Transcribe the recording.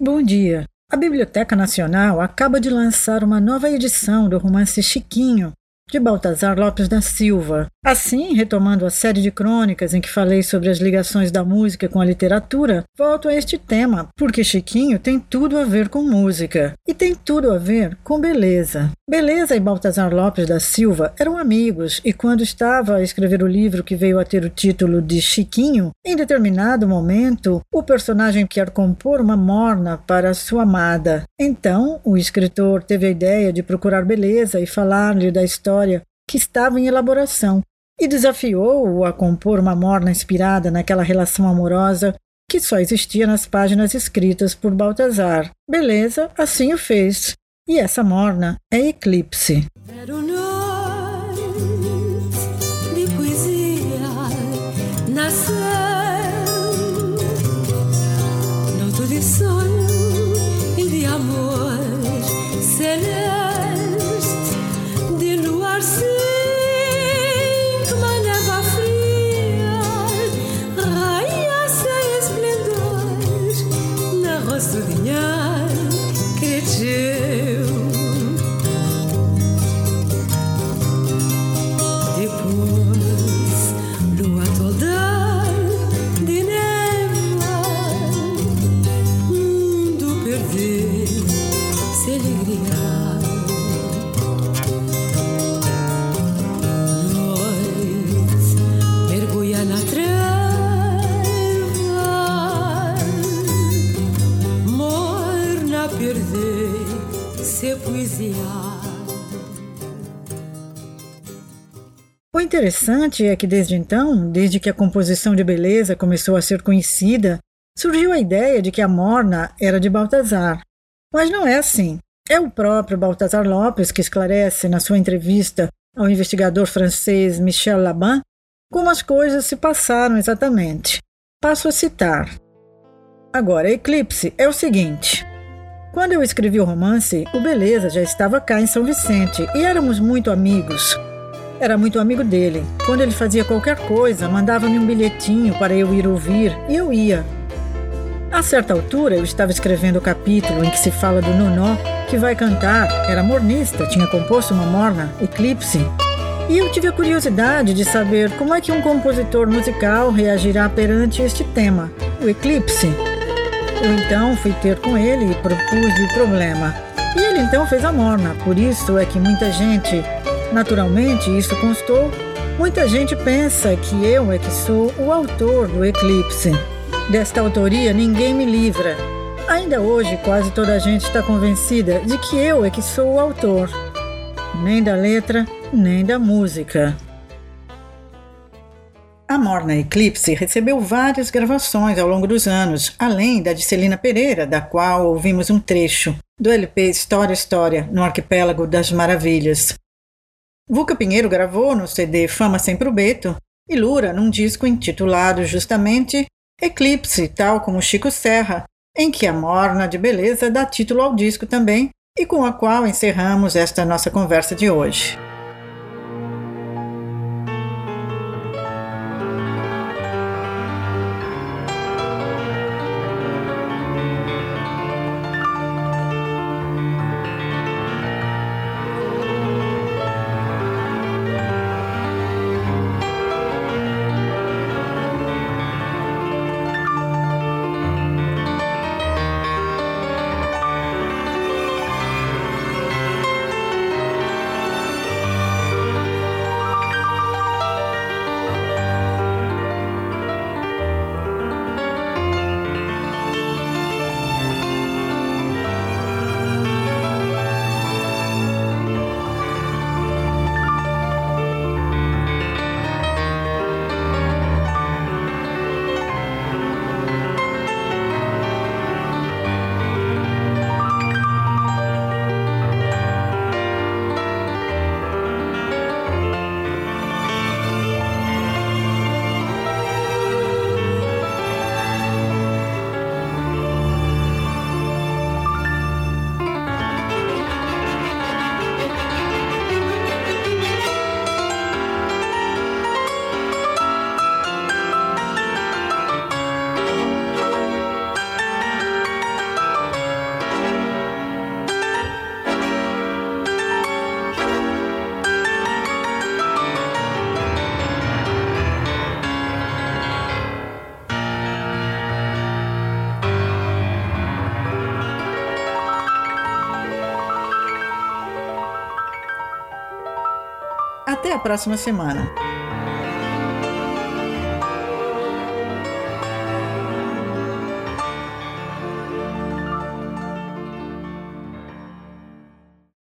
Bom dia. A Biblioteca Nacional acaba de lançar uma nova edição do romance Chiquinho, de Baltazar Lopes da Silva. Assim, retomando a série de crônicas em que falei sobre as ligações da música com a literatura, volto a este tema, porque Chiquinho tem tudo a ver com música e tem tudo a ver com beleza. Beleza e Baltazar Lopes da Silva eram amigos e quando estava a escrever o livro que veio a ter o título de Chiquinho, em determinado momento, o personagem quer compor uma morna para sua amada. Então, o escritor teve a ideia de procurar beleza e falar-lhe da história que estava em elaboração e desafiou-o a compor uma morna inspirada naquela relação amorosa que só existia nas páginas escritas por Baltazar. Beleza, assim o fez. E essa morna é Eclipse. Perder se poesia. O interessante é que desde então, desde que a composição de beleza começou a ser conhecida, surgiu a ideia de que a morna era de Baltazar. Mas não é assim. É o próprio Baltazar Lopes que esclarece na sua entrevista ao investigador francês Michel Laban como as coisas se passaram exatamente. Passo a citar. Agora, Eclipse é o seguinte. Quando eu escrevi o romance, o Beleza já estava cá em São Vicente e éramos muito amigos. Era muito amigo dele. Quando ele fazia qualquer coisa, mandava-me um bilhetinho para eu ir ouvir e eu ia. A certa altura, eu estava escrevendo o capítulo em que se fala do Nonó, que vai cantar, era mornista, tinha composto uma morna, Eclipse. E eu tive a curiosidade de saber como é que um compositor musical reagirá perante este tema, o eclipse. Eu então fui ter com ele e propus-lhe o problema. E ele então fez a morna, por isso é que muita gente, naturalmente isso constou, muita gente pensa que eu é que sou o autor do eclipse. Desta autoria ninguém me livra. Ainda hoje quase toda a gente está convencida de que eu é que sou o autor. Nem da letra, nem da música. A Morna Eclipse recebeu várias gravações ao longo dos anos, além da de Celina Pereira, da qual ouvimos um trecho, do LP História História, no Arquipélago das Maravilhas. Vuca Pinheiro gravou no CD Fama Sem Probeto e Lura num disco intitulado justamente Eclipse, tal como Chico Serra, em que a morna de beleza dá título ao disco também e com a qual encerramos esta nossa conversa de hoje. A próxima semana.